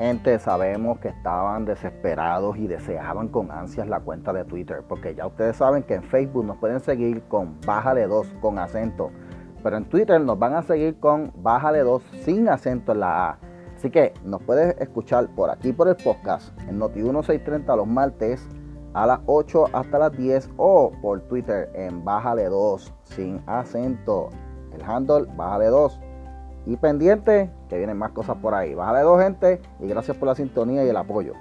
Gente, sabemos que estaban desesperados y deseaban con ansias la cuenta de Twitter, porque ya ustedes saben que en Facebook nos pueden seguir con bájale 2 con acento, pero en Twitter nos van a seguir con bájale 2 sin acento en la A. Así que nos puedes escuchar por aquí por el podcast en Noti 1630 los martes a las 8 hasta las 10 o por Twitter en bájale 2 sin acento. El handle bájale 2 y pendiente que vienen más cosas por ahí. Bájale dos gente y gracias por la sintonía y el apoyo.